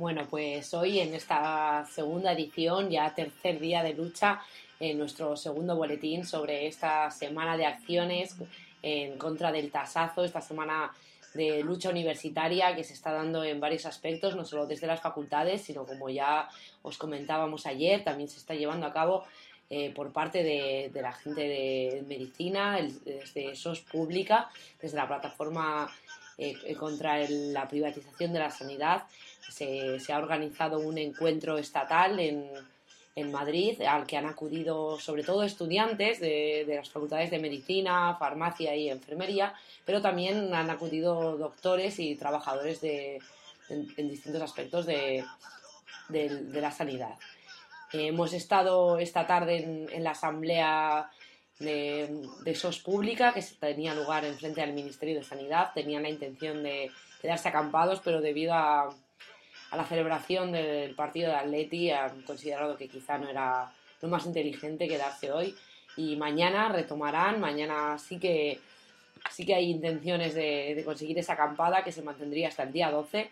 Bueno, pues hoy en esta segunda edición, ya tercer día de lucha, en nuestro segundo boletín sobre esta semana de acciones en contra del tasazo, esta semana de lucha universitaria que se está dando en varios aspectos, no solo desde las facultades, sino como ya os comentábamos ayer, también se está llevando a cabo eh, por parte de, la gente de medicina, desde SOS Pública, desde la plataforma eh, contra la privatización de la sanidad. Se, ha organizado un encuentro estatal en, Madrid al que han acudido sobre todo estudiantes de, las facultades de medicina, farmacia y enfermería, pero también han acudido doctores y trabajadores de, en, distintos aspectos de, la sanidad. hemos estado esta tarde en, la asamblea de, SOS pública que tenía lugar en frente al Ministerio de Sanidad. Tenían la intención de quedarse acampados, pero debido a, a la celebración del partido de Atleti han considerado que quizá no era lo más inteligente quedarse hoy. Y mañana retomarán, mañana sí que, sí que hay intenciones de, de conseguir esa acampada que se mantendría hasta el día 12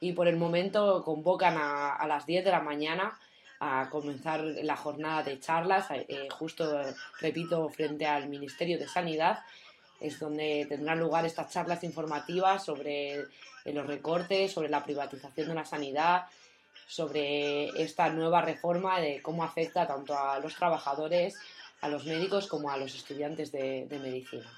y por el momento convocan a, a las 10 de la mañana a comenzar la jornada de charlas, eh, justo, repito, frente al Ministerio de Sanidad, es donde tendrán lugar estas charlas informativas sobre eh, los recortes, sobre la privatización de la sanidad, sobre esta nueva reforma de cómo afecta tanto a los trabajadores, a los médicos como a los estudiantes de medicina.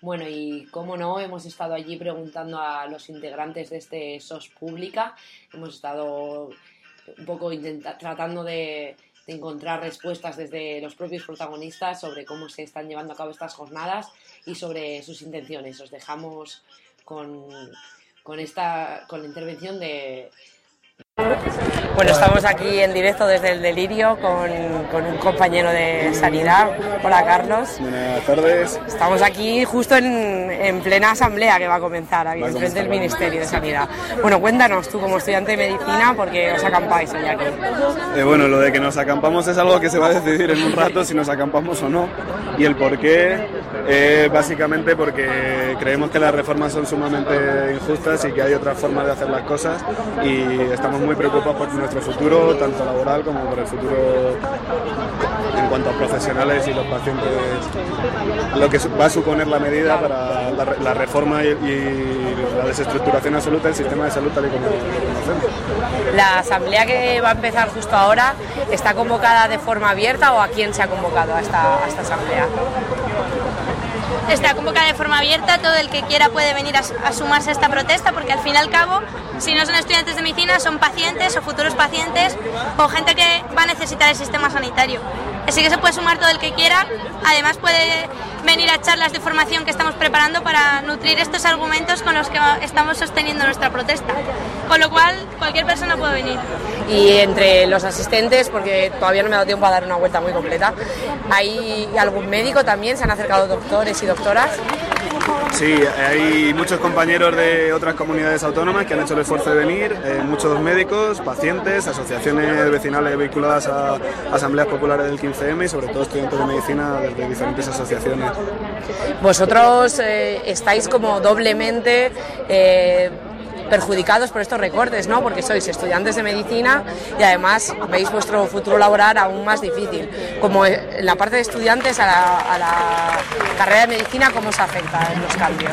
Bueno, y cómo no, hemos estado allí preguntando a los integrantes de este SOS Pública, hemos estado un poco tratando de, encontrar respuestas desde los propios protagonistas sobre cómo se están llevando a cabo estas jornadas y sobre sus intenciones. Os dejamos con, con, esta, con la intervención de, bueno, estamos aquí en directo desde el Delirio con, un compañero de sanidad. Hola, Carlos. Buenas tardes. Estamos aquí justo en, plena asamblea que va a comenzar aquí, frente del Ministerio de Sanidad. Bueno, cuéntanos tú como estudiante de medicina, ¿por qué os acampáis hoy aquí? Eh, bueno, lo de que nos acampamos es algo que se va a decidir en un rato si nos acampamos o no. Y el por qué, eh, básicamente porque creemos que las reformas son sumamente injustas y que hay otra forma de hacer las cosas y estamos muy preocupados por nuestro futuro, tanto laboral como por el futuro en cuanto a profesionales y los pacientes, lo que va a suponer la medida para la, reforma y, la desestructuración absoluta del sistema de salud tal y como lo conocemos. La asamblea que va a empezar justo ahora está convocada de forma abierta o a quién se ha convocado a a esta asamblea? Está convocada de forma abierta, todo el que quiera puede venir a, sumarse a esta protesta porque al fin y al cabo, si no son estudiantes de medicina, son pacientes o futuros pacientes o gente que va a necesitar el sistema sanitario. Así que se puede sumar todo el que quiera, además puede venir a charlas de formación que estamos preparando para nutrir estos argumentos con los que estamos sosteniendo nuestra protesta. Con lo cual, cualquier persona puede venir. Y entre los asistentes, porque todavía no me ha dado tiempo a dar una vuelta muy completa, ¿hay algún médico también? ¿Se han acercado doctores y doctoras? Sí, hay muchos compañeros de otras comunidades autónomas que han hecho el esfuerzo de venir, eh, muchos médicos, pacientes, asociaciones vecinales vinculadas a asambleas populares del 15M y sobre todo estudiantes de medicina desde diferentes asociaciones. Vosotros eh, estáis como doblemente... Eh, perjudicados por estos recortes, ¿no? Porque sois estudiantes de medicina y además veis vuestro futuro laboral aún más difícil. Como en la parte de estudiantes a la, carrera de medicina, ¿cómo se afecta en los cambios?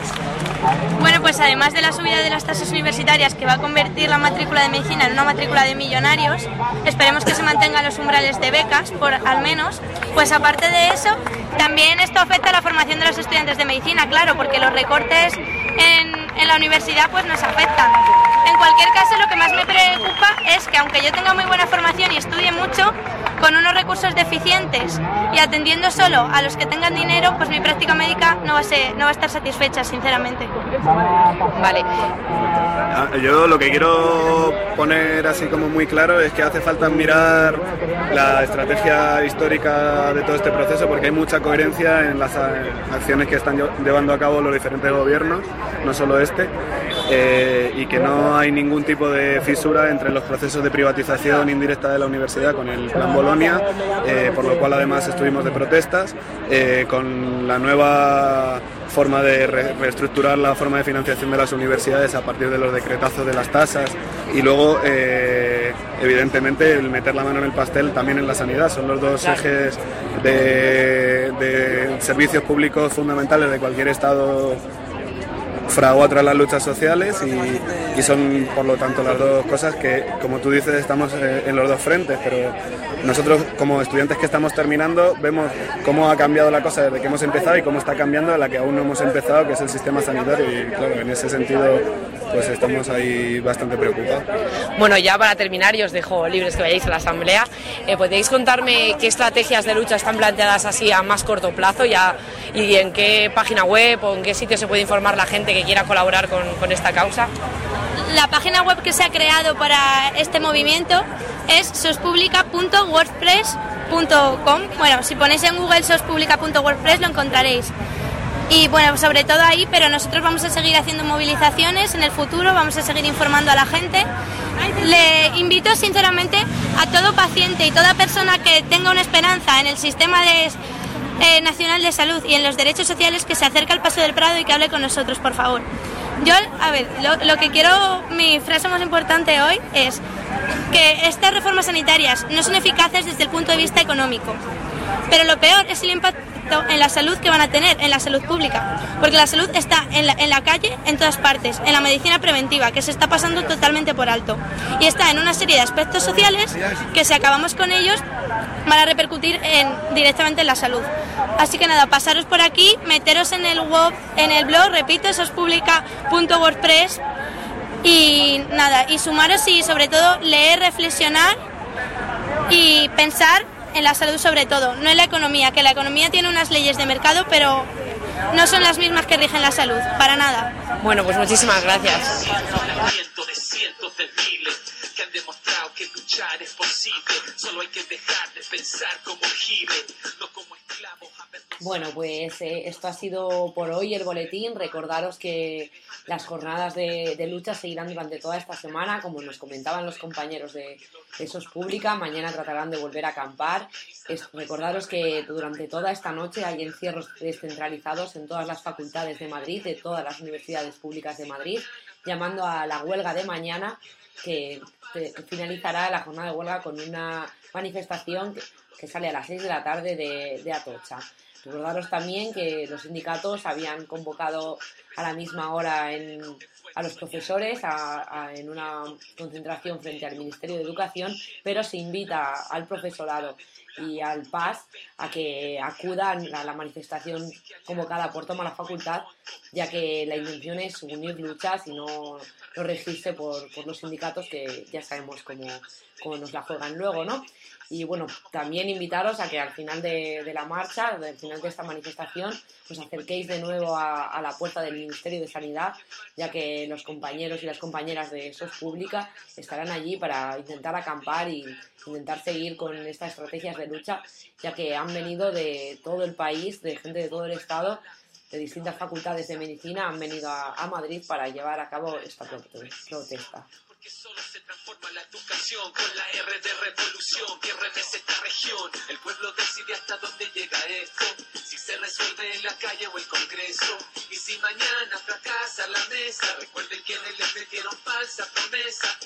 Bueno, pues además de la subida de las tasas universitarias que va a convertir la matrícula de medicina en una matrícula de millonarios, esperemos que se mantengan los umbrales de becas, por al menos, pues aparte de eso, también esto afecta a la formación de los estudiantes de medicina, claro, porque los recortes en en la universidad pues nos afectan. En cualquier caso, lo que más me preocupa es que aunque yo tenga muy buena formación y estudie mucho, con unos recursos deficientes y atendiendo solo a los que tengan dinero, pues mi práctica médica no va a, ser, no va a estar satisfecha, sinceramente. Vale. Ah, yo lo que quiero poner así como muy claro es que hace falta mirar la estrategia histórica de todo este proceso porque hay mucha coherencia en las acciones que están llevando a cabo los diferentes gobiernos, no solo este eh, y que no hay ningún tipo de fisura entre los procesos de privatización indirecta de la universidad con el Plan Bolonia, eh, por lo cual además estuvimos de protestas, eh, con la nueva forma de reestructurar la forma de financiación de las universidades a partir de los decretazos de las tasas y luego evidentemente el meter la mano en el pastel también en la sanidad. Son los dos ejes de, de servicios públicos fundamentales de cualquier estado fragua tras las luchas sociales y, son por lo tanto las dos cosas que, como tú dices, estamos eh, en los dos frentes, pero nosotros como estudiantes que estamos terminando vemos cómo ha cambiado la cosa desde que hemos empezado y cómo está cambiando la que aún no hemos empezado, que es el sistema sanitario y claro, en ese sentido pues estamos ahí bastante preocupados. Bueno, ya para terminar y os dejo libres que vayáis a la asamblea, eh, ¿podéis contarme qué estrategias de lucha están planteadas así a más corto plazo ya, y en qué página web o en qué sitio se puede informar la gente que quiera colaborar con, con esta causa? La página web que se ha creado para este movimiento es sospublica.wordpress.com. Bueno, si ponéis en Google sospublica.wordpress lo encontraréis. Y bueno, sobre todo ahí, pero nosotros vamos a seguir haciendo movilizaciones en el futuro, vamos a seguir informando a la gente. Le invito sinceramente a todo paciente y toda persona que tenga una esperanza en el sistema de, eh, nacional de Salud y en los derechos sociales que se acerque al Paso del Prado y que hable con nosotros, por favor. Yo, a ver, lo, lo que quiero, mi frase más importante hoy es que estas reformas sanitarias no son eficaces desde el punto de vista económico. Pero lo peor es el impacto en la salud que van a tener, en la salud pública. Porque la salud está en la, en la calle, en todas partes, en la medicina preventiva, que se está pasando totalmente por alto. Y está en una serie de aspectos sociales que si acabamos con ellos van a repercutir en, directamente en la salud. Así que nada, pasaros por aquí, meteros en el web, en el blog, repito, sospublica.wordpress y nada, y sumaros y sobre todo leer, reflexionar y pensar en la salud sobre todo, no en la economía, que la economía tiene unas leyes de mercado, pero no son las mismas que rigen la salud, para nada. Bueno, pues muchísimas gracias. Bueno, pues eh, esto ha sido por hoy el boletín. Recordaros que las jornadas de, lucha seguirán durante toda esta semana, como nos comentaban los compañeros de, de SOS Pública. Mañana tratarán de volver a acampar. recordaros que durante toda esta noche hay encierros descentralizados en todas las facultades de Madrid, de todas las universidades públicas de Madrid, llamando a la huelga de mañana, que, finalizará la jornada de huelga con una manifestación que, sale a las 6 de la tarde de, de Atocha. Recordaros también que los sindicatos habían convocado a la misma hora a los profesores en una concentración frente al Ministerio de Educación, pero se invita al profesorado y al PAS a que acudan a la manifestación convocada por Toma la Facultad, ya que la intención es unir luchas y no, no regirse por, por los sindicatos que ya sabemos cómo, cómo nos la juegan luego, ¿no? Y bueno, también invitaros a que al final de, la marcha, al final de esta manifestación, os acerquéis de nuevo a, la puerta del Ministerio de Sanidad, ya que los compañeros y las compañeras de SOS Pública estarán allí para intentar acampar y intentar seguir con estas estrategias de lucha, ya que han venido de todo el país, de gente de todo el Estado, de distintas facultades de medicina, han venido a, a Madrid para llevar a cabo esta protesta que solo se transforma la educación con la R de revolución que remece esta región. El pueblo decide hasta dónde llega esto, si se resuelve en la calle o el Congreso. Y si mañana fracasa la mesa, recuerden quienes les metieron falsa promesa